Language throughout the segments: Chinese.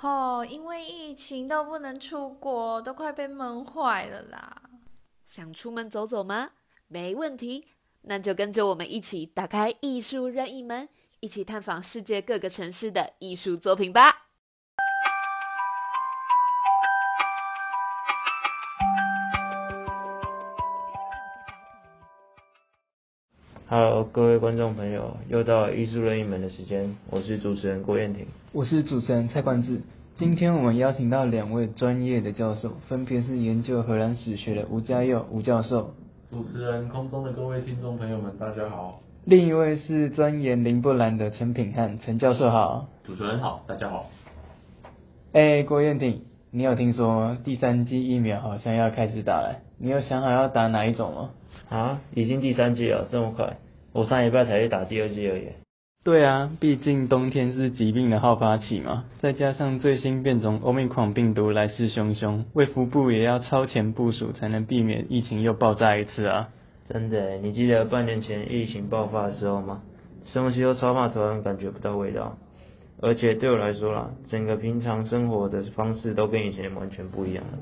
哦，因为疫情都不能出国，都快被闷坏了啦。想出门走走吗？没问题，那就跟着我们一起打开艺术任意门，一起探访世界各个城市的艺术作品吧。Hello，各位观众朋友，又到了艺术任意门的时间，我是主持人郭彦廷，我是主持人蔡冠志。今天我们邀请到两位专业的教授，分别是研究荷兰史学的吴家佑吴教授，主持人空中的各位听众朋友们，大家好。另一位是钻研林布兰的陈品汉陈教授好。主持人好，大家好。哎，郭彦廷，你有听说第三季疫苗好像要开始打了？你有想好要打哪一种吗？啊，已经第三季了，这么快？我上礼拜才去打第二季而已。对啊，毕竟冬天是疾病的好发期嘛，再加上最新变种欧密克病毒来势汹汹，卫福部也要超前部署，才能避免疫情又爆炸一次啊！真的，你记得半年前疫情爆发的时候吗？吃东西都超怕突然感觉不到味道，而且对我来说啦，整个平常生活的方式都跟以前完全不一样了。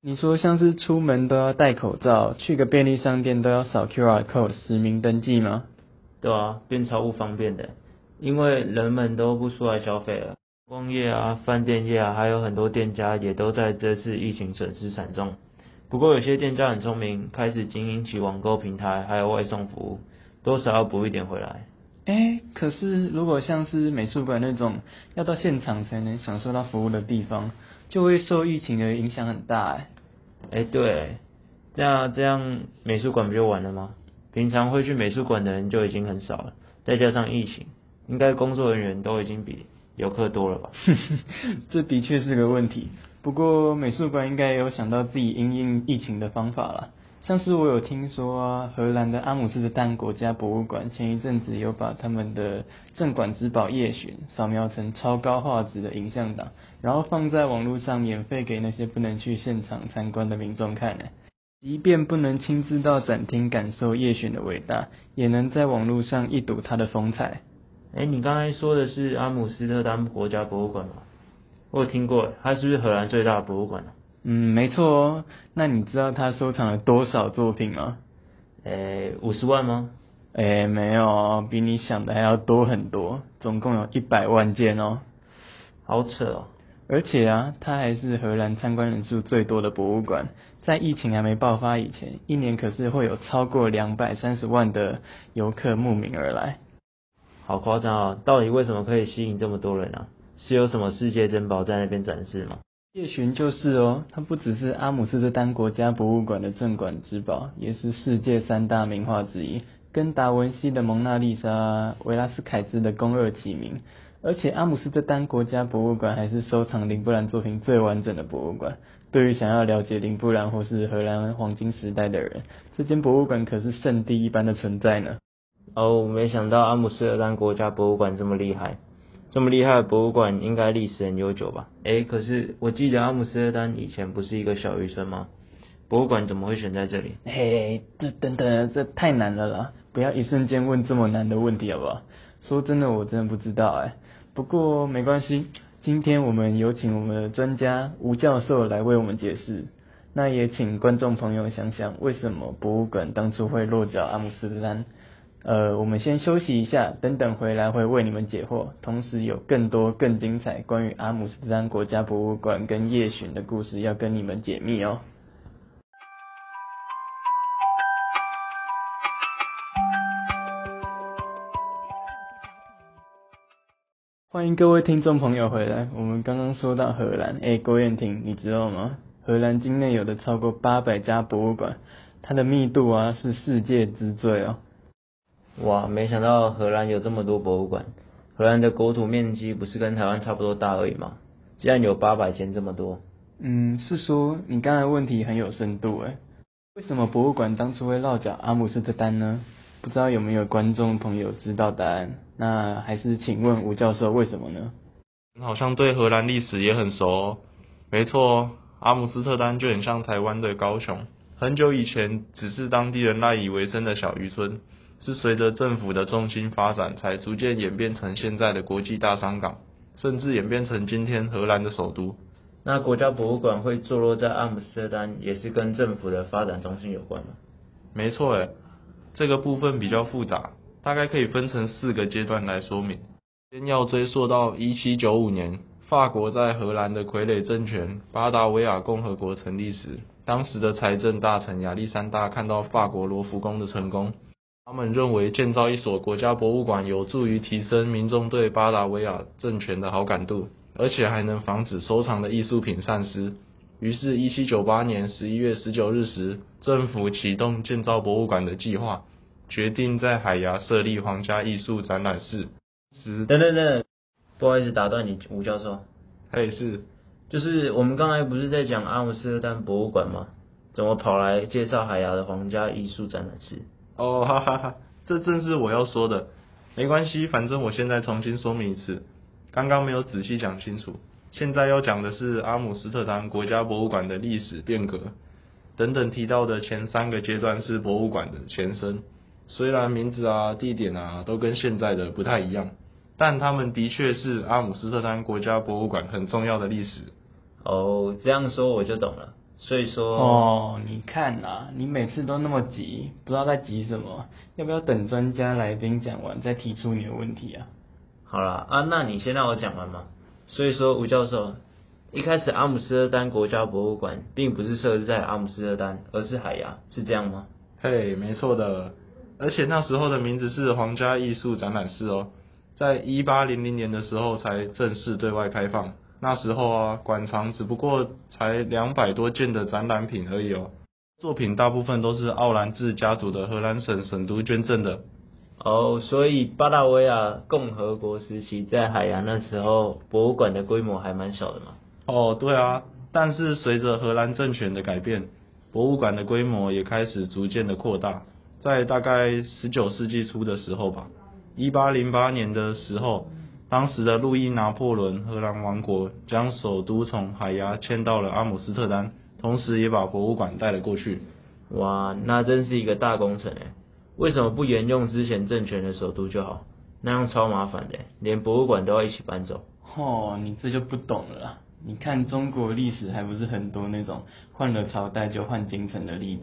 你说像是出门都要戴口罩，去个便利商店都要扫 QR code 实名登记吗？对啊，变超不方便的，因为人们都不出来消费了，工业啊、饭店业啊，还有很多店家也都在这次疫情损失惨重。不过有些店家很聪明，开始经营起网购平台，还有外送服务，多少要补一点回来。哎，可是如果像是美术馆那种要到现场才能享受到服务的地方，就会受疫情的影响很大哎。哎，对，这样这样美术馆不就完了吗？平常会去美术馆的人就已经很少了，再加上疫情，应该工作人员都已经比游客多了吧？这的确是个问题。不过美术馆应该有想到自己因应疫情的方法了。像是我有听说啊，荷兰的阿姆斯特丹国家博物馆前一阵子有把他们的镇馆之宝夜巡扫描成超高画质的影像档，然后放在网络上免费给那些不能去现场参观的民众看呢。即便不能亲自到展厅感受夜巡的伟大，也能在网络上一睹它的风采。哎，你刚才说的是阿姆斯特丹国家博物馆吗？我有听过，它是不是荷兰最大的博物馆嗯，没错哦。那你知道他收藏了多少作品吗？诶，五十万吗？诶，没有，比你想的还要多很多，总共有一百万件哦。好扯哦。而且啊，它还是荷兰参观人数最多的博物馆。在疫情还没爆发以前，一年可是会有超过两百三十万的游客慕名而来。好夸张啊！到底为什么可以吸引这么多人啊？是有什么世界珍宝在那边展示吗？夜巡就是哦，它不只是阿姆斯特丹国家博物馆的镇馆之宝，也是世界三大名画之一，跟达文西的蒙娜丽莎、维拉斯凯兹的宫二齐名。而且阿姆斯特丹国家博物馆还是收藏林布兰作品最完整的博物馆。对于想要了解林布兰或是荷兰黄金时代的人，这间博物馆可是圣地一般的存在呢。哦，没想到阿姆斯特丹国家博物馆这么厉害。这么厉害的博物馆应该历史很悠久吧？诶，可是我记得阿姆斯特丹以前不是一个小渔村吗？博物馆怎么会选在这里？嘿，这等等，这太难了啦！不要一瞬间问这么难的问题好不好？说真的，我真的不知道哎。不过没关系，今天我们有请我们的专家吴教授来为我们解释。那也请观众朋友想想，为什么博物馆当初会落脚阿姆斯特丹？呃，我们先休息一下，等等回来会为你们解惑，同时有更多更精彩关于阿姆斯特丹国家博物馆跟夜巡的故事要跟你们解密哦。欢迎各位听众朋友回来，我们刚刚说到荷兰，哎，郭燕婷，你知道吗？荷兰境内有的超过八百家博物馆，它的密度啊是世界之最哦。哇，没想到荷兰有这么多博物馆。荷兰的国土面积不是跟台湾差不多大而已吗？竟然有八百间这么多。嗯，是说你刚才问题很有深度哎。为什么博物馆当初会落脚阿姆斯特丹呢？不知道有没有观众朋友知道答案？那还是请问吴教授为什么呢？你好像对荷兰历史也很熟哦。没错，阿姆斯特丹就很像台湾的高雄，很久以前只是当地人赖以为生的小渔村。是随着政府的重心发展，才逐渐演变成现在的国际大商港。甚至演变成今天荷兰的首都。那国家博物馆会坐落在阿姆斯特丹，也是跟政府的发展中心有关吗？没错诶，这个部分比较复杂，大概可以分成四个阶段来说明。先要追溯到一七九五年，法国在荷兰的傀儡政权巴达维亚共和国成立时，当时的财政大臣亚历山大看到法国罗浮宫的成功，他们认为建造一所国家博物馆有助于提升民众对巴达维亚政权的好感度，而且还能防止收藏的艺术品散失。于是，1798年11月19日时，政府启动建造博物馆的计划，决定在海牙设立皇家艺术展览室。是，等等等，不好意思打断你，吴教授。嘿，是，就是我们刚才不是在讲阿姆斯特丹博物馆吗？怎么跑来介绍海牙的皇家艺术展览室？哦，哈哈哈，这正是我要说的。没关系，反正我现在重新说明一次，刚刚没有仔细讲清楚。现在要讲的是阿姆斯特丹国家博物馆的历史变革，等等提到的前三个阶段是博物馆的前身。虽然名字啊、地点啊都跟现在的不太一样，但他们的确是阿姆斯特丹国家博物馆很重要的历史。哦，这样说我就懂了。所以说，哦，你看呐，你每次都那么急，不知道在急什么？要不要等专家来宾讲完再提出你的问题啊？好了啊，那你先让我讲完嘛。所以说，吴教授，一开始阿姆斯特丹国家博物馆并不是设置在阿姆斯特丹，而是海牙，是这样吗？嘿，没错的。而且那时候的名字是皇家艺术展览室哦，在一八零零年的时候才正式对外开放。那时候啊，馆藏只不过才两百多件的展览品而已哦，作品大部分都是奥兰治家族的荷兰省省都捐赠的。哦，所以巴达维亚共和国时期在海洋那时候，博物馆的规模还蛮小的嘛。哦，对啊，但是随着荷兰政权的改变，博物馆的规模也开始逐渐的扩大。在大概十九世纪初的时候吧，一八零八年的时候，当时的路易拿破仑荷兰王国将首都从海牙迁到了阿姆斯特丹，同时也把博物馆带了过去。哇，那真是一个大工程诶。为什么不沿用之前政权的首都就好？那样超麻烦的，连博物馆都要一起搬走。哦，你这就不懂了。你看中国历史还不是很多那种换了朝代就换京城的例子？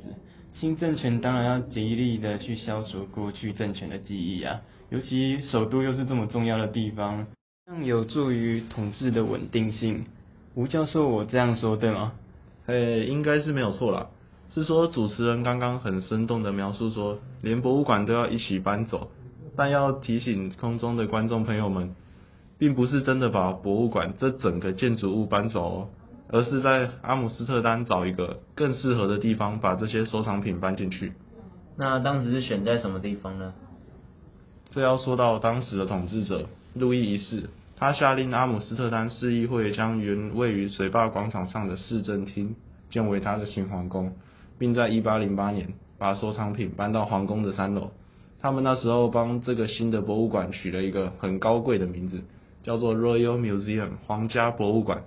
新政权当然要极力的去消除过去政权的记忆啊，尤其首都又是这么重要的地方，这样有助于统治的稳定性。吴教授，我这样说对吗？嘿，应该是没有错啦。是说主持人刚刚很生动的描述说，连博物馆都要一起搬走，但要提醒空中的观众朋友们，并不是真的把博物馆这整个建筑物搬走哦，而是在阿姆斯特丹找一个更适合的地方，把这些收藏品搬进去。那当时是选在什么地方呢？这要说到当时的统治者路易一世，他下令阿姆斯特丹市议会将原位于水坝广场上的市政厅建为他的新皇宫。并在1808年把收藏品搬到皇宫的三楼。他们那时候帮这个新的博物馆取了一个很高贵的名字，叫做 Royal Museum 皇家博物馆。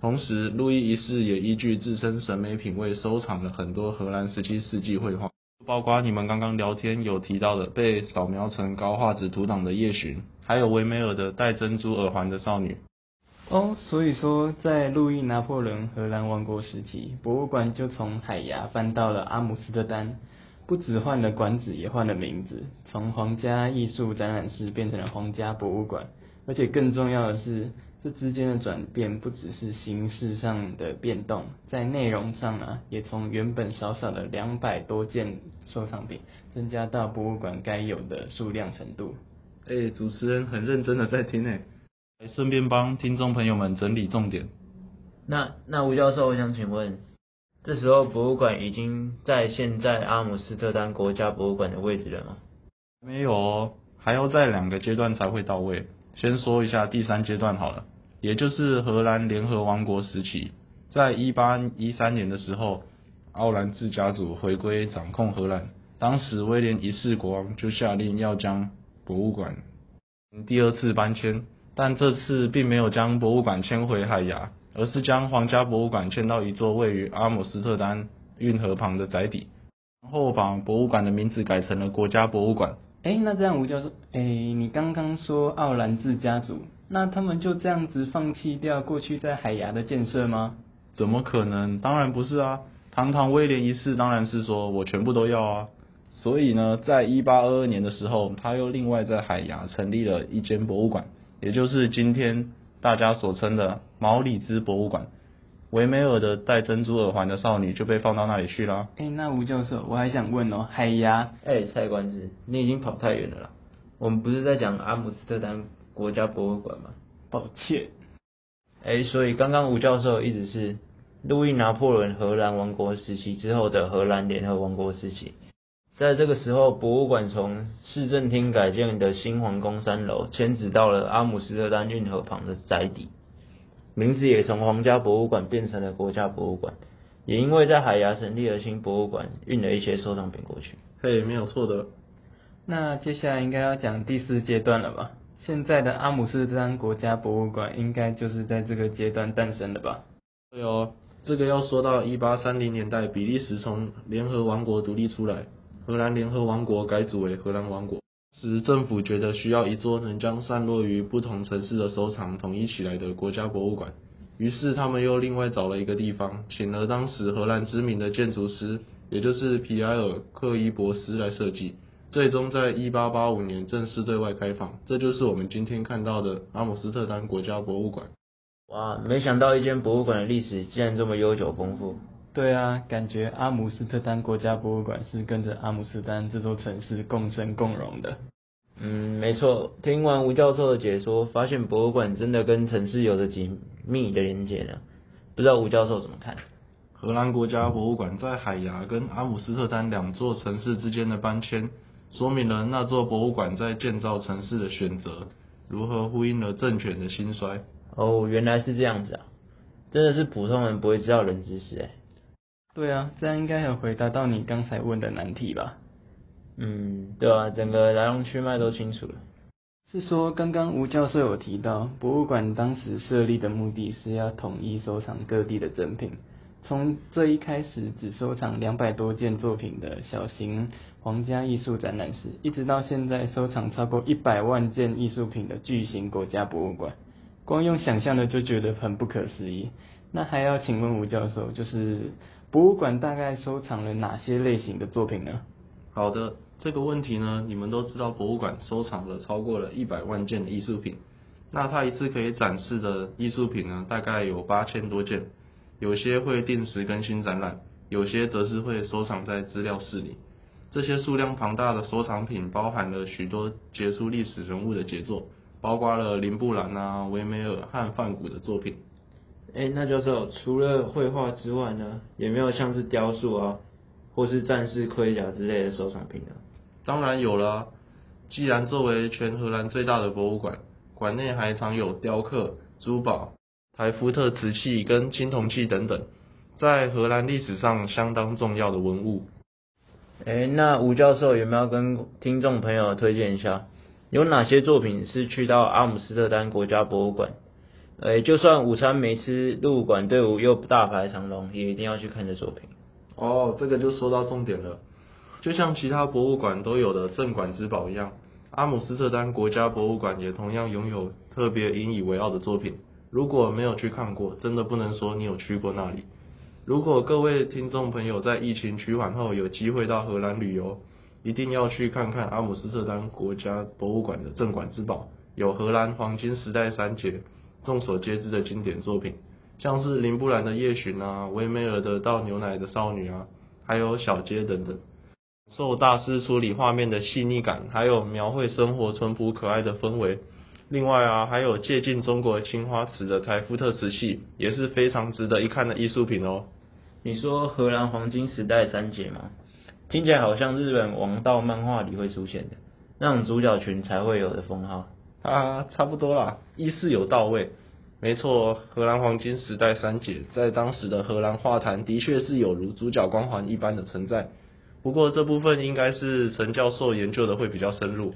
同时，路易一世也依据自身审美品味收藏了很多荷兰十七世纪绘画，包括你们刚刚聊天有提到的被扫描成高画质图档的夜巡，还有维梅尔的戴珍珠耳环的少女。哦，所以说，在路易拿破仑荷兰王国时期，博物馆就从海牙搬到了阿姆斯特丹，不止换了馆址，也换了名字，从皇家艺术展览室变成了皇家博物馆。而且更重要的是，这之间的转变不只是形式上的变动，在内容上啊，也从原本少少的两百多件收藏品，增加到博物馆该有的数量程度。哎，主持人很认真的在听诶。顺便帮听众朋友们整理重点。那那吴教授，我想请问，这时候博物馆已经在现在阿姆斯特丹国家博物馆的位置了吗？没有哦，还要在两个阶段才会到位。先说一下第三阶段好了，也就是荷兰联合王国时期，在一八一三年的时候，奥兰治家族回归掌控荷兰，当时威廉一世国王就下令要将博物馆第二次搬迁。但这次并没有将博物馆迁回海牙，而是将皇家博物馆迁到一座位于阿姆斯特丹运河旁的宅邸，然后把博物馆的名字改成了国家博物馆。哎，那这样吴教授，哎，你刚刚说奥兰治家族那他们就这样子放弃掉过去在海牙的建设吗？怎么可能？当然不是啊！堂堂威廉一世当然是说我全部都要啊！所以呢，在一八二二年的时候，他又另外在海牙成立了一间博物馆，也就是今天大家所称的毛里兹博物馆。维梅尔的戴珍珠耳环的少女就被放到那里去了。哎，那吴教授，我还想问哦，海牙？哎，蔡官子，你已经跑太远了啦！我们不是在讲阿姆斯特丹国家博物馆吗？抱歉。哎，所以刚刚吴教授一直是路易拿破仑荷兰王国时期之后的荷兰联合王国时期。在这个时候，博物馆从市政厅改建的新皇宫三楼迁址到了阿姆斯特丹运河旁的宅邸。名字也从皇家博物馆变成了国家博物馆，也因为在海牙成立了新博物馆，运了一些收藏品过去。嘿，没有错的。那接下来应该要讲第四阶段了吧？现在的阿姆斯特丹国家博物馆应该就是在这个阶段诞生的吧？对哦，这个要说到一八三零年代，比利时从联合王国独立出来，荷兰联合王国改组为荷兰王国。时政府觉得需要一座能将散落于不同城市的收藏统一起来的国家博物馆，于是他们又另外找了一个地方，请了当时荷兰知名的建筑师，也就是皮埃尔·克伊博斯来设计，最终在1885年正式对外开放。这就是我们今天看到的阿姆斯特丹国家博物馆。哇，没想到一间博物馆的历史竟然这么悠久丰富。对啊，感觉阿姆斯特丹国家博物馆是跟着阿姆斯特丹这座城市共生共荣的。嗯，没错。听完吴教授的解说，发现博物馆真的跟城市有着紧密的连接呢。不知道吴教授怎么看？荷兰国家博物馆在海牙跟阿姆斯特丹两座城市之间的搬迁，说明了那座博物馆在建造城市的选择如何呼应了政权的兴衰。哦，原来是这样子啊！真的是普通人不会知道冷知识哎。对啊，这样应该有回答到你刚才问的难题吧？嗯，对啊，整个来龙去脉都清楚了。是说，刚刚吴教授有提到，博物馆当时设立的目的是要统一收藏各地的珍品。从这一开始只收藏两百多件作品的小型皇家艺术展览室，一直到现在收藏超过一百万件艺术品的巨型国家博物馆，光用想象的就觉得很不可思议。那还要请问吴教授，就是。博物馆大概收藏了哪些类型的作品呢？好的，这个问题呢，你们都知道，博物馆收藏了超过了一百万件的艺术品。那它一次可以展示的艺术品呢，大概有八千多件。有些会定时更新展览，有些则是会收藏在资料室里。这些数量庞大的收藏品，包含了许多杰出历史人物的杰作，包括了林布兰啊、维梅尔和梵谷的作品。哎，那教授，除了绘画之外呢，有没有像是雕塑啊，或是战士盔甲之类的收藏品呢？当然有了，既然作为全荷兰最大的博物馆，馆内还藏有雕刻、珠宝、台福特瓷器跟青铜器等等，在荷兰历史上相当重要的文物。哎，那吴教授有没有跟听众朋友推荐一下，有哪些作品是去到阿姆斯特丹国家博物馆？哎，就算午餐没吃，入馆队伍又大排长龙，也一定要去看这作品。哦，这个就说到重点了。就像其他博物馆都有的镇馆之宝一样，阿姆斯特丹国家博物馆也同样拥有特别引以为傲的作品。如果没有去看过，真的不能说你有去过那里。如果各位听众朋友在疫情趋缓后有机会到荷兰旅游，一定要去看看阿姆斯特丹国家博物馆的镇馆之宝，有荷兰黄金时代三杰。众所皆知的经典作品，像是林布兰的《夜巡》啊，维梅尔的《倒牛奶的少女》啊，还有《小街》等等，受大师处理画面的细腻感，还有描绘生活淳朴可爱的氛围。另外啊，还有借鉴中国青花瓷的台夫特瓷器，也是非常值得一看的艺术品哦。你说荷兰黄金时代三杰吗？听起来好像日本王道漫画里会出现的那种主角群才会有的封号。啊，差不多啦，意思有到位。没错，荷兰黄金时代三姐在当时的荷兰画坛的确是有如主角光环一般的存在。不过这部分应该是陈教授研究的会比较深入。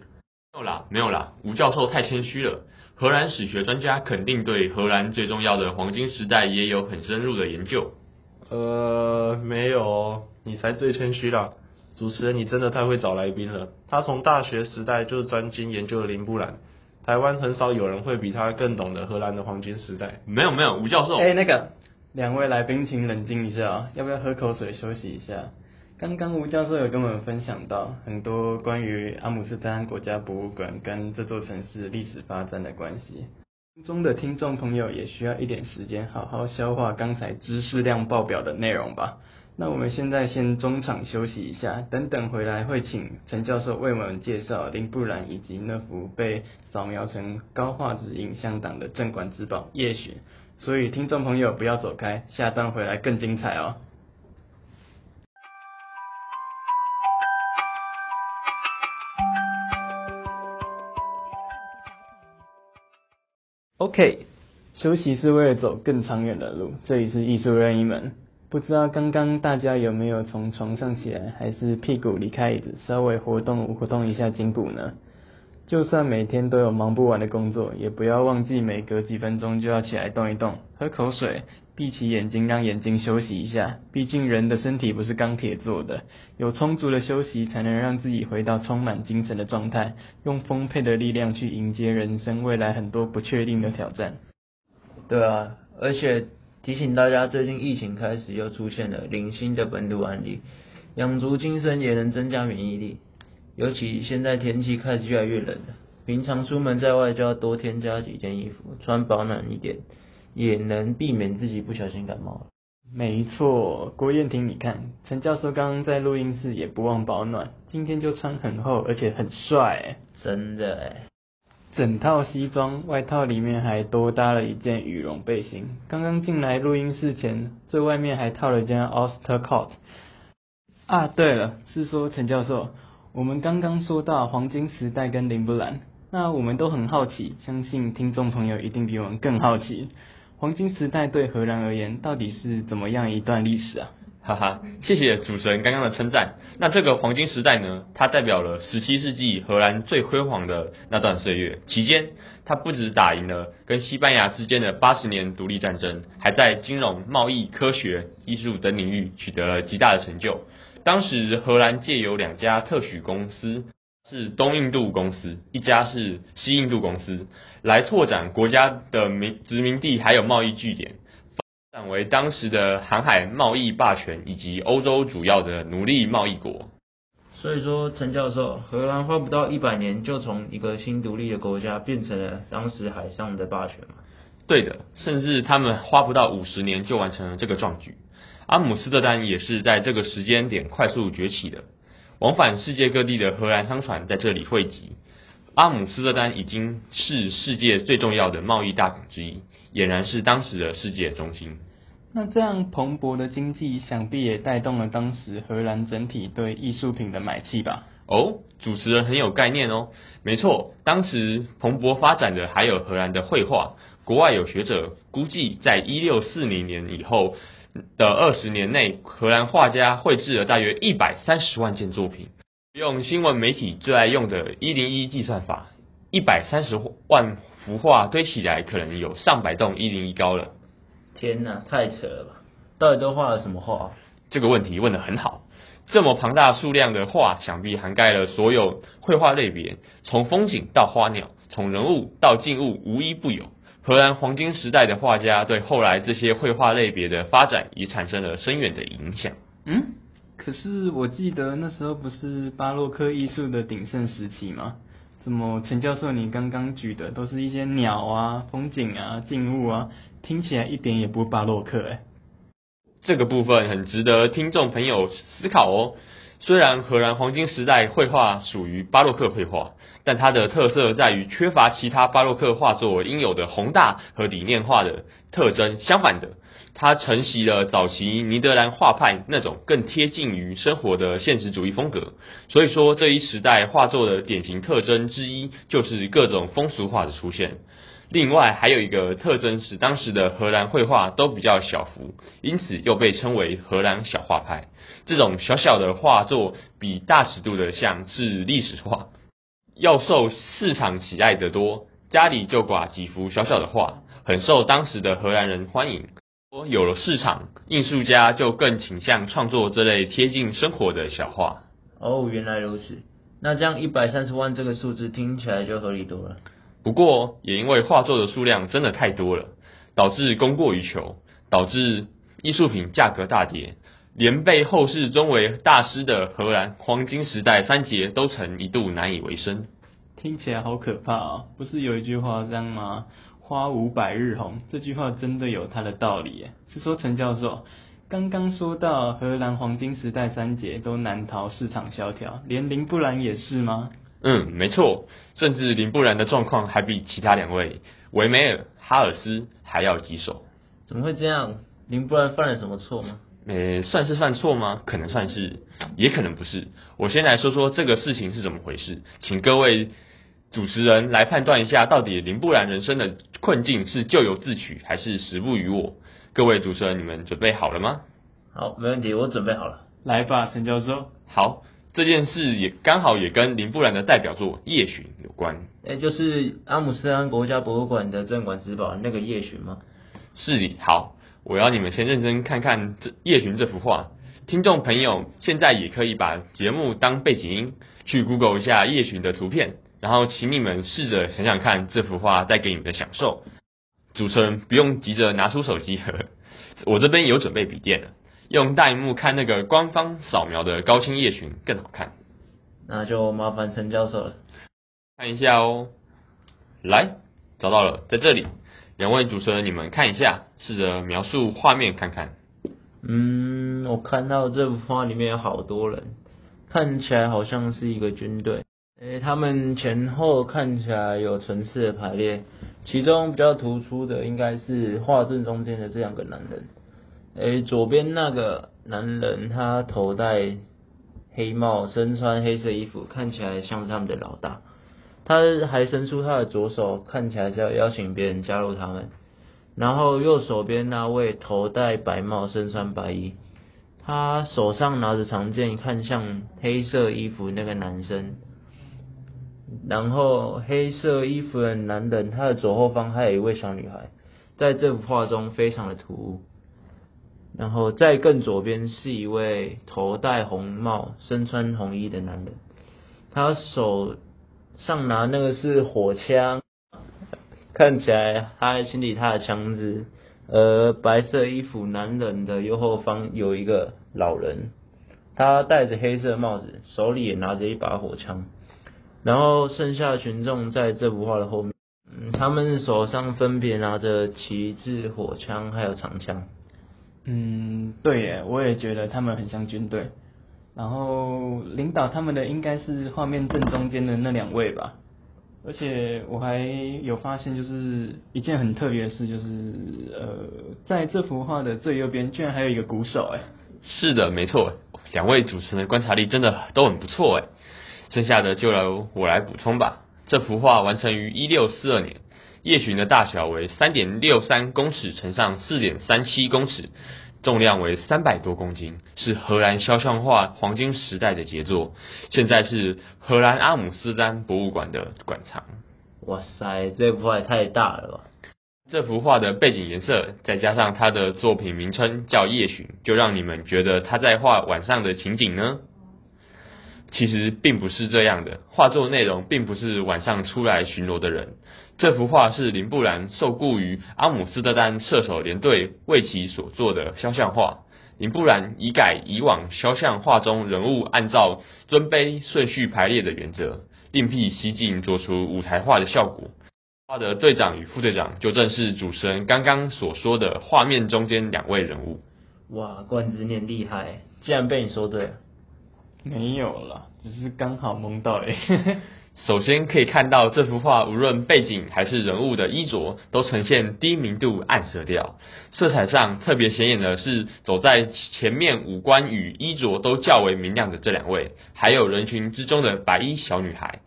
没有啦，没有啦，吴教授太谦虚了。荷兰史学专家肯定对荷兰最重要的黄金时代也有很深入的研究。呃，没有，你才最谦虚啦。主持人，你真的太会找来宾了。他从大学时代就专精研究林布兰。台湾很少有人会比他更懂得荷兰的黄金时代。没有没有，吴教授，哎、那个两位来宾请冷静一下啊，要不要喝口水休息一下？刚刚吴教授有跟我们分享到很多关于阿姆斯特丹国家博物馆跟这座城市历史发展的关系。中的听众朋友也需要一点时间好好消化刚才知识量爆表的内容吧。那我们现在先中场休息一下，等等回来会请陈教授为我们介绍林布兰以及那幅被扫描成高画质影像档的镇馆之宝《夜雪》。所以听众朋友不要走开，下段回来更精彩哦。OK，休息是为了走更长远的路。这里是艺术任意门。不知道刚刚大家有没有从床上起来，还是屁股离开椅子，稍微活动活动一下筋骨呢？就算每天都有忙不完的工作，也不要忘记每隔几分钟就要起来动一动，喝口水，闭起眼睛让眼睛休息一下。毕竟人的身体不是钢铁做的，有充足的休息才能让自己回到充满精神的状态，用丰沛的力量去迎接人生未来很多不确定的挑战。对啊，而且提醒大家，最近疫情开始又出现了零星的本土案例，养足精神也能增加免疫力。尤其现在天气开始越来越冷了，平常出门在外就要多添加几件衣服，穿保暖一点，也能避免自己不小心感冒了。没错，郭燕婷，你看，陈教授刚刚在录音室也不忘保暖，今天就穿很厚，而且很帅欸，真的哎，整套西装，外套里面还多搭了一件羽绒背心。刚刚进来录音室前，最外面还套了一件 Oster coat。啊，对了，是说陈教授，我们刚刚说到黄金时代跟林布兰，那我们都很好奇，相信听众朋友一定比我们更好奇，黄金时代对荷兰而言到底是怎么样一段历史啊？哈哈，谢谢主持人刚刚的称赞。那这个黄金时代呢，它代表了十七世纪荷兰最辉煌的那段岁月。期间，它不止打赢了跟西班牙之间的八十年独立战争，还在金融、贸易、科学、艺术等领域取得了极大的成就。当时荷兰借由两家特许公司，是东印度公司，一家是西印度公司，来拓展国家的民殖民地还有贸易据点。为当时的航海贸易霸权以及欧洲主要的奴隶贸易国。所以说，陈教授，荷兰花不到一百年就从一个新独立的国家变成了当时海上的霸权嘛？对的，甚至他们花不到五十年就完成了这个壮举。阿姆斯特丹也是在这个时间点快速崛起的，往返世界各地的荷兰商船在这里汇集。阿姆斯特丹已经是世界最重要的贸易大港之一，俨然是当时的世界中心。那这样蓬勃的经济，想必也带动了当时荷兰整体对艺术品的买气吧？哦，主持人很有概念哦。没错，当时蓬勃发展的还有荷兰的绘画。国外有学者估计，在一六四零年以后的二十年内，荷兰画家绘制了大约一百三十万件作品。用新闻媒体最爱用的“一零一计算法”，一百三十万幅画堆起来，可能有上百栋一零一高了。天哪，太扯了吧！到底都画了什么画？这个问题问得很好。这么庞大数量的画，想必涵盖了所有绘画类别，从风景到花鸟，从人物到静物，无一不有。荷兰黄金时代的画家对后来这些绘画类别的发展也产生了深远的影响。嗯，可是我记得那时候不是巴洛克艺术的鼎盛时期吗？怎么陈教授你刚刚举的都是一些鸟啊、风景啊、静物啊，听起来一点也不巴洛克哎。这个部分很值得听众朋友思考哦。虽然荷兰黄金时代绘画属于巴洛克绘画，但它的特色在于缺乏其他巴洛克画作应有的宏大和理念化的特征。相反的，它承袭了早期尼德兰画派那种更贴近于生活的现实主义风格。所以说，这一时代画作的典型特征之一就是各种风俗画的出现。另外还有一个特征是，当时的荷兰绘画都比较小幅，因此又被称为荷兰小画派。这种小小的画作比大尺度的像是历史画，要受市场喜爱的多。家里就挂几幅小小的画，很受当时的荷兰人欢迎。有了市场，艺术家就更倾向创作这类贴近生活的小画。哦，原来如此。那这样一百三十万这个数字听起来就合理多了。不过也因为画作的数量真的太多了，导致供过于求，导致艺术品价格大跌，连被后世尊为大师的荷兰黄金时代三杰都曾一度难以为生。听起来好可怕啊！不是有一句话这样吗？花无百日红，这句话真的有它的道理耶。是说陈教授刚刚说到荷兰黄金时代三杰都难逃市场萧条，连林布兰也是吗？嗯，没错，甚至林布兰的状况还比其他两位维梅尔、哈尔斯还要棘手。怎么会这样？林布兰犯了什么错吗？呃，算是犯错吗？可能算是，也可能不是。我先来说说这个事情是怎么回事，请各位主持人来判断一下，到底林布兰人生的困境是咎由自取，还是时不与我？各位主持人，你们准备好了吗？好，没问题，我准备好了。来吧，陈教授。好，这件事也刚好也跟林布兰的代表作《夜巡》有关。哎，就是阿姆斯特丹国家博物馆的镇馆之宝那个夜巡吗？是的，好，我要你们先认真看看这《夜巡》这幅画。听众朋友现在也可以把节目当背景音，去 Google 一下《夜巡》的图片，然后请你们试着想想看这幅画带给你们的享受。主持人不用急着拿出手机，呵 呵我这边有准备笔电了，用大荧幕看那个官方扫描的高清夜巡更好看。那就麻烦陈教授了。看一下哦，来，找到了，在这里。两位主持人，你们看一下，试着描述画面看看。嗯，我看到这幅画里面有好多人，看起来好像是一个军队。诶，他们前后看起来有层次的排列，其中比较突出的应该是画正中间的这两个男人。诶，左边那个男人他头戴黑帽，身穿黑色衣服，看起来像是他们的老大。他还伸出他的左手，看起来是要邀请别人加入他们。然后右手边那位头戴白帽、身穿白衣，他手上拿着长剑，看向黑色衣服那个男生。然后黑色衣服的男人，他的左后方还有一位小女孩，在这幅画中非常的突兀。然后在更左边是一位头戴红帽、身穿红衣的男人，他手上拿那个是火枪，看起来他在清理他的枪支。而白色衣服男人的右后方有一个老人，他戴着黑色帽子，手里也拿着一把火枪。然后剩下的群众在这幅画的后面，嗯，他们手上分别拿着旗帜、火枪还有长枪。嗯，对耶，我也觉得他们很像军队。然后领导他们的应该是画面正中间的那两位吧。而且我还有发现，就是一件很特别的事，就是呃，在这幅画的最右边，居然还有一个鼓手，哎。是的，没错，两位主持人的观察力真的都很不错，哎。剩下的就由我来补充吧。这幅画完成于一六四二年，夜巡的大小为三点六三公尺乘上四点三七公尺，重量为三百多公斤，是荷兰肖像画黄金时代的杰作。现在是荷兰阿姆斯特丹博物馆的馆藏。哇塞，这幅画也太大了吧！这幅画的背景颜色，再加上它的作品名称叫夜巡，就让你们觉得他在画晚上的情景呢？其实并不是这样的，画作内容并不是晚上出来巡逻的人。这幅画是林布兰受雇于阿姆斯特丹射手联队为其所做的肖像画。林布兰已改以往肖像画中人物按照尊卑顺序排列的原则，另辟蹊径，做出舞台化的效果。画的队长与副队长就正是主持人刚刚所说的画面中间两位人物。哇，冠之念厉害，竟然被你说对了。没有了，只是刚好蒙到诶。首先可以看到这幅画，无论背景还是人物的衣着，都呈现低明度暗色调。色彩上特别显眼的是，走在前面五官与衣着都较为明亮的这两位，还有人群之中的白衣小女孩。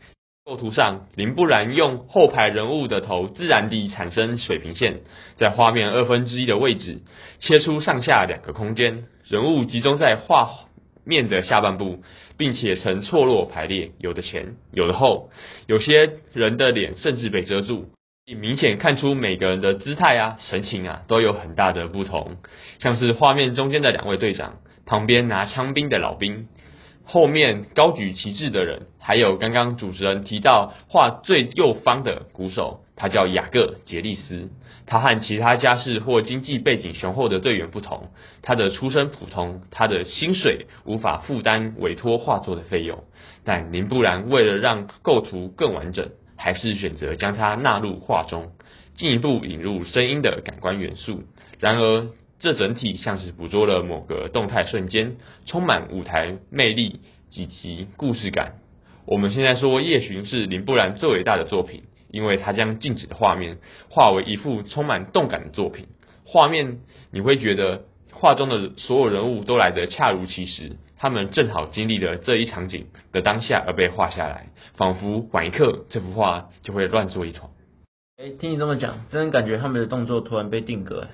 构图上，林布兰用后排人物的头自然地产生水平线，在画面二分之一的位置切出上下两个空间，人物集中在画面的下半部。并且呈错落排列，有的前，有的后，有些人的脸甚至被遮住，明显看出每个人的姿态啊、神情啊都有很大的不同。像是画面中间的两位队长，旁边拿枪兵的老兵，后面高举旗帜的人，还有刚刚主持人提到画最右方的鼓手，他叫雅各杰利斯。他和其他家世或经济背景雄厚的队员不同，他的出身普通，他的薪水无法负担委托画作的费用。但林布兰为了让构图更完整，还是选择将它纳入画中，进一步引入声音的感官元素。然而，这整体像是捕捉了某个动态瞬间，充满舞台魅力以及故事感。我们现在说《夜巡》是林布兰最伟大的作品。因为他将静止的画面化为一幅充满动感的作品，画面你会觉得画中的所有人物都来得恰如其时，他们正好经历了这一场景的当下而被画下来，仿佛晚一刻这幅画就会乱作一团。哎，听你这么讲，真的感觉他们的动作突然被定格。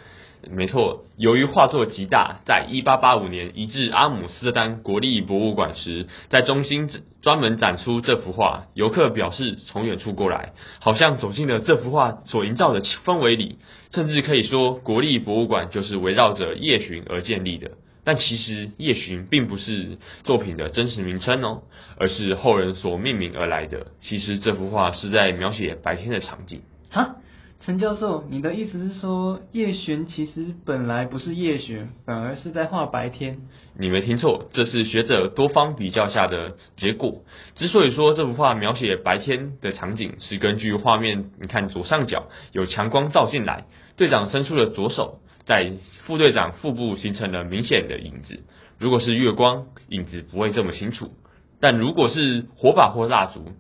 没错，由于画作极大，在一八八五年移至阿姆斯特丹国立博物馆时，在中心专门展出这幅画。游客表示，从远处过来，好像走进了这幅画所营造的氛围里，甚至可以说，国立博物馆就是围绕着夜巡而建立的。但其实，夜巡并不是作品的真实名称哦，而是后人所命名而来的。其实，这幅画是在描写白天的场景。哈？陈教授，你的意思是说，夜巡其实本来不是夜巡，反而是在画白天？你没听错，这是学者多方比较下的结果。之所以说这幅画描写白天的场景，是根据画面，你看左上角有强光照进来，队长伸出了左手，在副队长腹部形成了明显的影子。如果是月光，影子不会这么清楚；但如果是火把或蜡烛，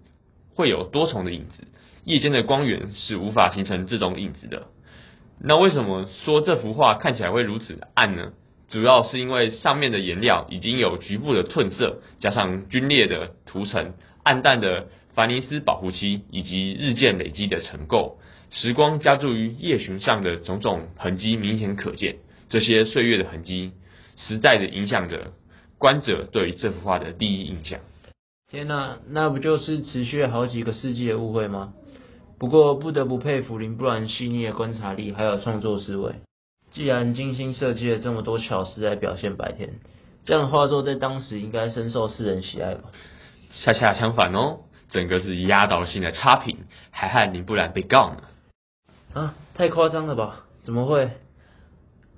会有多重的影子。夜间的光源是无法形成这种影子的。那为什么说这幅画看起来会如此的暗呢？主要是因为上面的颜料已经有局部的褪色，加上皲裂的涂层、暗淡的凡尼斯保护漆以及日渐累积的尘垢，时光加注于夜巡上的种种痕迹明显可见。这些岁月的痕迹，实在的影响着观者对这幅画的第一印象。天哪，那不就是持续了好几个世纪的误会吗？不过不得不佩服林布兰细腻的观察力，还有创作思维。既然精心设计了这么多巧思来表现白天，这样的画作在当时应该深受世人喜爱吧？恰恰相反哦，整个是压倒性的差评，还害林布兰被告呢。啊，太夸张了吧？怎么会？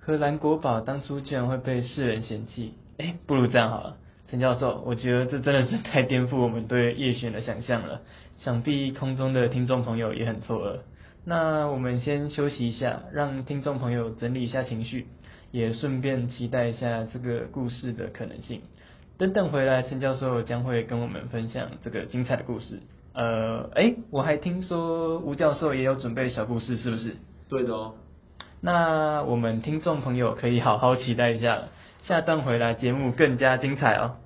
荷兰国宝当初竟然会被世人嫌弃？哎，不如这样好了。陈教授，我觉得这真的是太颠覆我们对叶璇的想象了，想必空中的听众朋友也很错愕。那我们先休息一下，让听众朋友整理一下情绪，也顺便期待一下这个故事的可能性。等等回来，陈教授将会跟我们分享这个精彩的故事。呃，哎，我还听说吴教授也有准备小故事，是不是？对的哦。那我们听众朋友可以好好期待一下了。下段回来，节目更加精彩哦！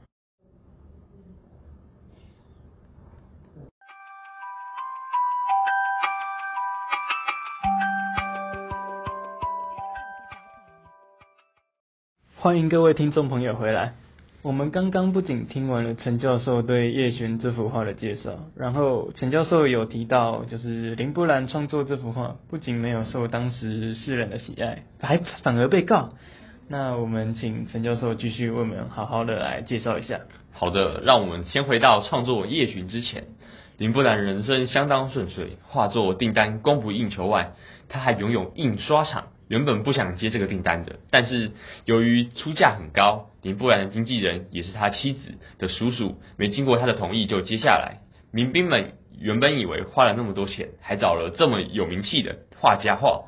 欢迎各位听众朋友回来。我们刚刚不仅听完了陈教授对叶璇这幅画的介绍，然后陈教授有提到，就是林布兰创作这幅画不仅没有受当时世人的喜爱，还反而被告。那我们请陈教授继续为我们好好的来介绍一下。好的，让我们先回到创作《夜巡》之前。林布兰人生相当顺遂，画作订单供不应求外，他还拥有印刷厂。原本不想接这个订单的，但是由于出价很高，林布兰的经纪人也是他妻子的叔叔，没经过他的同意就接下来。民兵们原本以为花了那么多钱，还找了这么有名气的画家画，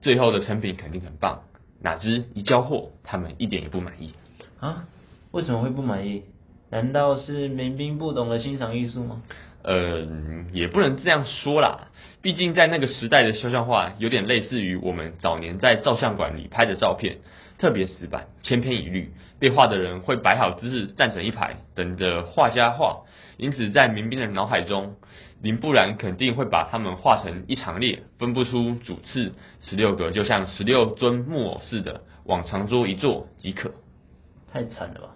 最后的成品肯定很棒。哪知一交货，他们一点也不满意。啊？为什么会不满意？难道是民兵不懂得欣赏艺术吗？呃，也不能这样说啦。毕竟在那个时代的肖像画，有点类似于我们早年在照相馆里拍的照片，特别死板，千篇一律。被画的人会摆好姿势，站成一排，等着画家画。因此，在民兵的脑海中，林布兰肯定会把他们画成一长列，分不出主次，十六个就像十六尊木偶似的，往长桌一坐即可。太惨了吧！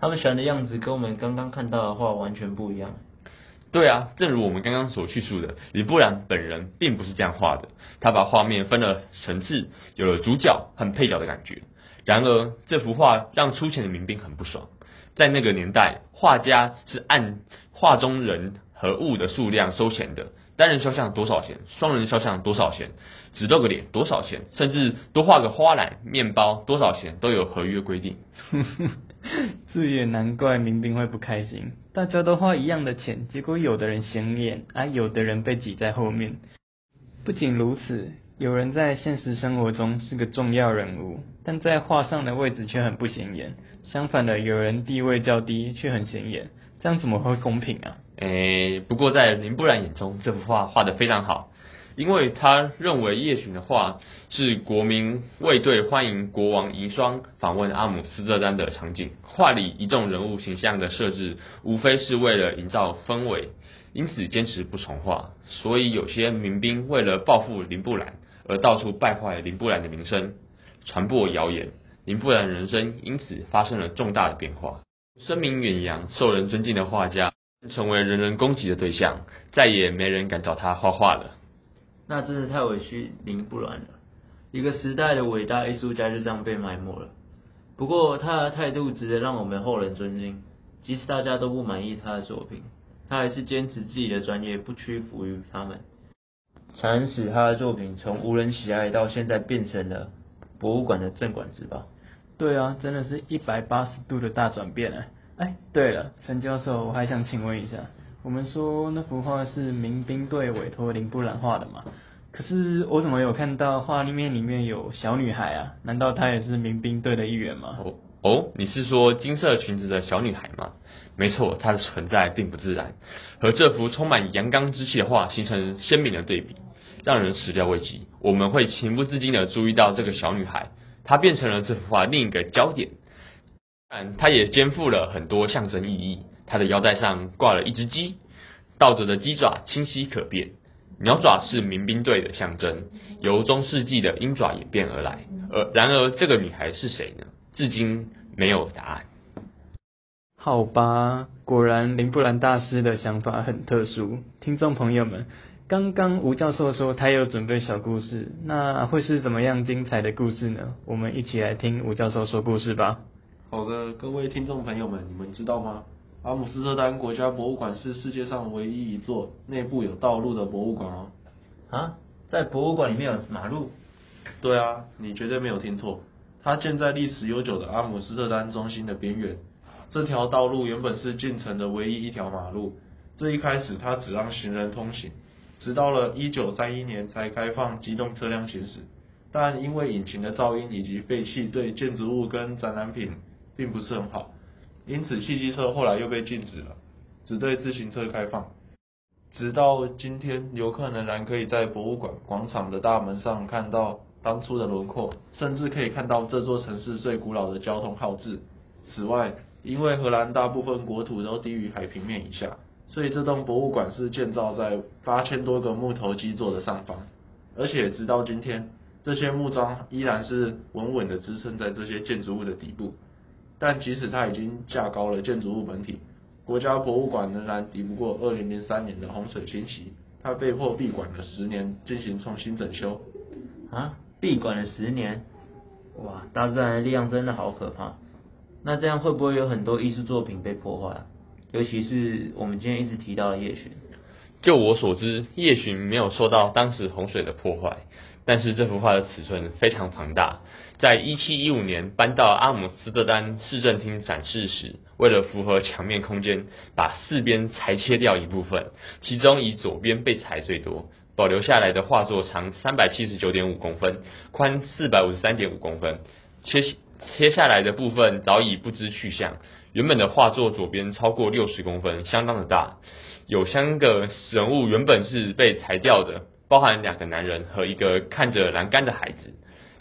他们喜欢的样子跟我们刚刚看到的画完全不一样。对啊，正如我们刚刚所叙述的，林布兰本人并不是这样画的。他把画面分了层次，有了主角和配角的感觉。然而，这幅画让出钱的民兵很不爽。在那个年代，画家是按画中人和物的数量收钱的，单人肖像多少钱，双人肖像多少钱，只露个脸多少钱，甚至多画个花篮、面包多少钱都有合约规定。这也难怪民兵会不开心，大家都花一样的钱，结果有的人显眼，而有的人被挤在后面。不仅如此。有人在现实生活中是个重要人物，但在画上的位置却很不显眼。相反的，有人地位较低却很显眼，这样怎么会公平啊？诶，不过在林布兰眼中，这幅画画得非常好，因为他认为叶巡的画是国民卫队欢迎国王遗孀访问阿姆斯特丹的场景。画里一众人物形象的设置，无非是为了营造氛围，因此坚持不重画。所以有些民兵为了报复林布兰。而到处败坏林布兰的名声，传播谣言，林布兰人生因此发生了重大的变化。声名远扬、受人尊敬的画家，成为人人攻击的对象，再也没人敢找他画画了。那真是太委屈林布兰了，一个时代的伟大艺术家就这样被埋没了。不过他的态度值得让我们后人尊敬，即使大家都不满意他的作品，他还是坚持自己的专业，不屈服于他们。才能使他的作品从无人喜爱到现在变成了博物馆的镇馆之宝。对啊，真的是一百八十度的大转变啊！哎，对了，陈教授，我还想请问一下，我们说那幅画是民兵队委托林布兰画的嘛？可是我怎么有看到画里面里面有小女孩啊？难道她也是民兵队的一员吗？哦哦，你是说金色裙子的小女孩吗？没错，她的存在并不自然，和这幅充满阳刚之气的画形成鲜明的对比。让人始料未及，我们会情不自禁的注意到这个小女孩，她变成了这幅画另一个焦点。但她也肩负了很多象征意义。她的腰带上挂了一只鸡，倒着的鸡爪清晰可辨。鸟爪是民兵队的象征，由中世纪的鹰爪演变而来。而然而，这个女孩是谁呢？至今没有答案。好吧，果然林布兰大师的想法很特殊。听众朋友们。刚刚吴教授说他有准备小故事，那会是怎么样精彩的故事呢？我们一起来听吴教授说故事吧。好的，各位听众朋友们，你们知道吗？阿姆斯特丹国家博物馆是世界上唯一一座内部有道路的博物馆哦。啊，在博物馆里面有马路？对啊，你绝对没有听错，它建在历史悠久的阿姆斯特丹中心的边缘。这条道路原本是进城的唯一一条马路，这一开始它只让行人通行。直到了一九三一年才开放机动车辆行驶，但因为引擎的噪音以及废气对建筑物跟展览品并不是很好，因此汽机车后来又被禁止了，只对自行车开放。直到今天，游客仍然可以在博物馆广场的大门上看到当初的轮廓，甚至可以看到这座城市最古老的交通号志。此外，因为荷兰大部分国土都低于海平面以下。所以这栋博物馆是建造在八千多个木头基座的上方，而且直到今天，这些木桩依然是稳稳的支撑在这些建筑物的底部。但即使它已经架高了建筑物本体，国家博物馆仍然抵不过二零零三年的洪水侵袭，它被迫闭馆了十年进行重新整修。啊，闭馆了十年？哇，大自然的力量真的好可怕。那这样会不会有很多艺术作品被破坏？尤其是我们今天一直提到的夜巡，就我所知，夜巡没有受到当时洪水的破坏，但是这幅画的尺寸非常庞大，在一七一五年搬到阿姆斯特丹市政厅展示时，为了符合墙面空间，把四边裁切掉一部分，其中以左边被裁最多，保留下来的画作长三百七十九点五公分，宽四百五十三点五公分，切切下来的部分早已不知去向。原本的画作左边超过六十公分，相当的大。有三个人物原本是被裁掉的，包含两个男人和一个看着栏杆的孩子。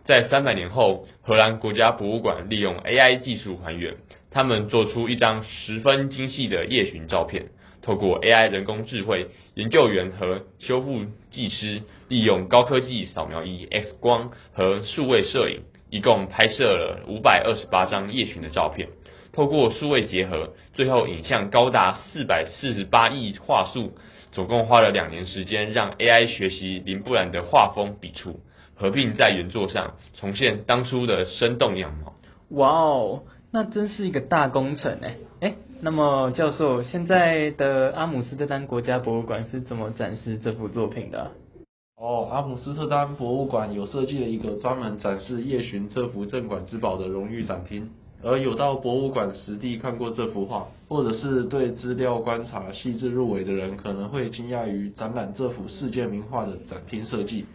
在三百年后，荷兰国家博物馆利用 AI 技术还原，他们做出一张十分精细的夜巡照片。透过 AI 人工智慧，研究员和修复技师利用高科技扫描仪、X 光和数位摄影，一共拍摄了五百二十八张夜巡的照片。透过数位结合，最后影像高达四百四十八亿画素，总共花了两年时间，让 AI 学习林布兰的画风笔触，合并在原作上重现当初的生动样貌。哇哦，那真是一个大工程哎哎。那么教授，现在的阿姆斯特丹国家博物馆是怎么展示这幅作品的？哦，阿姆斯特丹博物馆有设计了一个专门展示夜巡这幅镇馆之宝的荣誉展厅。而有到博物馆实地看过这幅画，或者是对资料观察细致入微的人，可能会惊讶于展览这幅世界名画的展厅设计，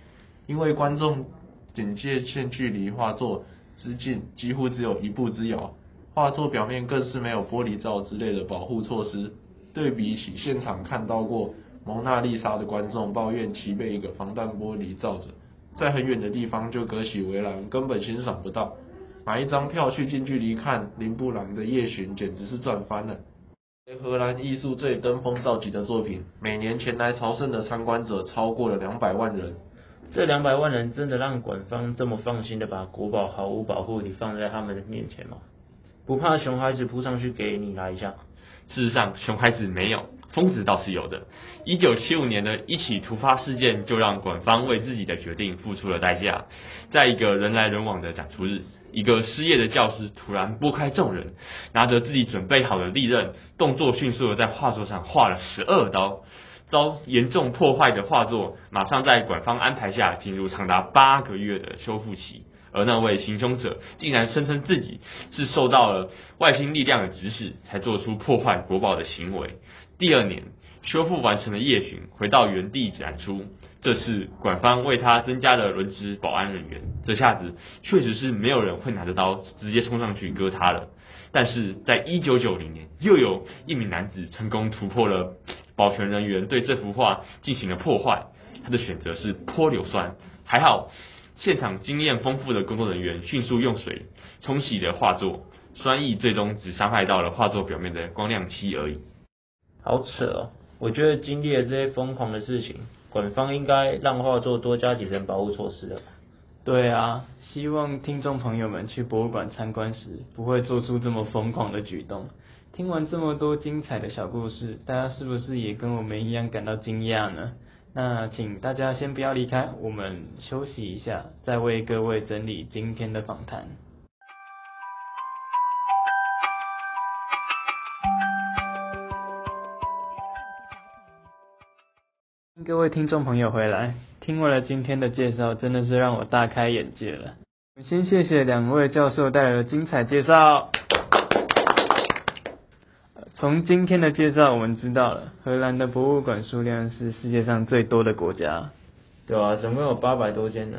因为观众警戒线距离画作之近，几乎只有一步之遥。画作表面更是没有玻璃罩之类的保护措施。对比起现场看到过蒙娜丽莎的观众抱怨其被一个防弹玻璃罩着，在很远的地方就隔起围栏，根本欣赏不到。买一张票去近距离看林布兰的夜巡，简直是赚翻了。荷兰艺术最登峰造极的作品，每年前来朝圣的参观者超过了两百万人。这两百万人真的让馆方这么放心的把国宝毫无保护地放在他们的面前吗？不怕熊孩子扑上去给你来一下？事实上，熊孩子没有，疯子倒是有的。一九七五年的一起突发事件，就让馆方为自己的决定付出了代价。在一个人来人往的展出日。一个失业的教师突然拨开众人，拿着自己准备好的利刃，动作迅速的在画作上画了十二刀。遭严重破坏的画作，马上在馆方安排下进入长达八个月的修复期。而那位行凶者竟然声称自己是受到了外星力量的指使，才做出破坏国宝的行为。第二年，修复完成的夜巡回到原地展出。这次馆方为他增加了轮值保安人员，这下子确实是没有人会拿着刀直接冲上去割他了。但是在一九九零年，又有一名男子成功突破了保全人员对这幅画进行了破坏，他的选择是泼硫酸，还好现场经验丰富的工作人员迅速用水冲洗了画作，酸液最终只伤害到了画作表面的光亮漆而已。好扯哦，我觉得经历了这些疯狂的事情。馆方应该让画作多加几层保护措施了。对啊，希望听众朋友们去博物馆参观时不会做出这么疯狂的举动。听完这么多精彩的小故事，大家是不是也跟我们一样感到惊讶呢？那请大家先不要离开，我们休息一下，再为各位整理今天的访谈。各位听众朋友回来，听完了今天的介绍，真的是让我大开眼界了。先谢谢两位教授带来的精彩介绍。从今天的介绍，我们知道了荷兰的博物馆数量是世界上最多的国家。对啊，总共有八百多间呢。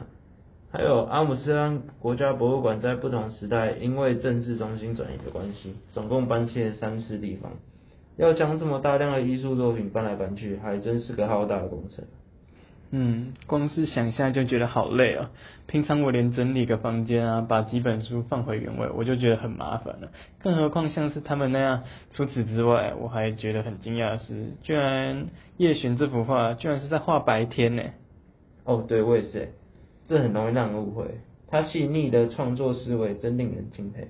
还有阿姆斯特丹国家博物馆在不同时代因为政治中心转移的关系，总共搬迁三次地方。要将这么大量的艺术作品搬来搬去，还真是个浩大的工程。嗯，光是想象就觉得好累啊！平常我连整理个房间啊，把几本书放回原位，我就觉得很麻烦了。更何况像是他们那样。除此之外，我还觉得很惊讶的是，居然叶璇这幅画居然是在画白天呢。哦，对，我也是，这很容易让人误会。他细腻的创作思维真令人敬佩。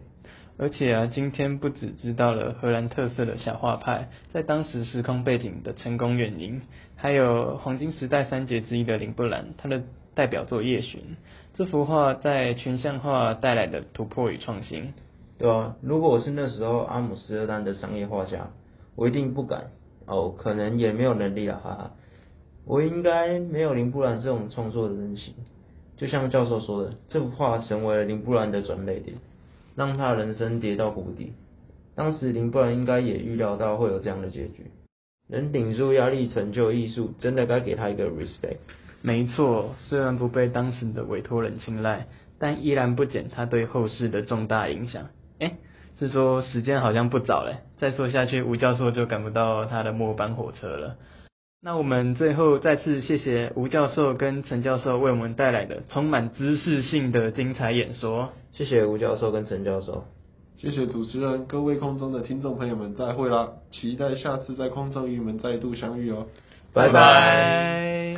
而且啊，今天不只知道了荷兰特色的小画派在当时时空背景的成功原因，还有黄金时代三杰之一的林布兰他的代表作《夜巡》这幅画在群像画带来的突破与创新。对啊，如果我是那时候阿姆斯特丹的商业画家，我一定不敢哦，可能也没有能力了哈哈。我应该没有林布兰这种创作的韧性。就像教授说的，这幅画成为了林布兰的转捩点。让他人生跌到谷底。当时林布兰应该也预料到会有这样的结局。能顶住压力成就艺术，真的该给他一个 respect。没错，虽然不被当时的委托人青睐，但依然不减他对后世的重大影响。哎，是说时间好像不早了，再说下去吴教授就赶不到他的末班火车了。那我们最后再次谢谢吴教授跟陈教授为我们带来的充满知识性的精彩演说。谢谢吴教授跟陈教授，谢谢主持人，各位空中的听众朋友们，再会啦！期待下次在空中与你们再度相遇哦，拜拜。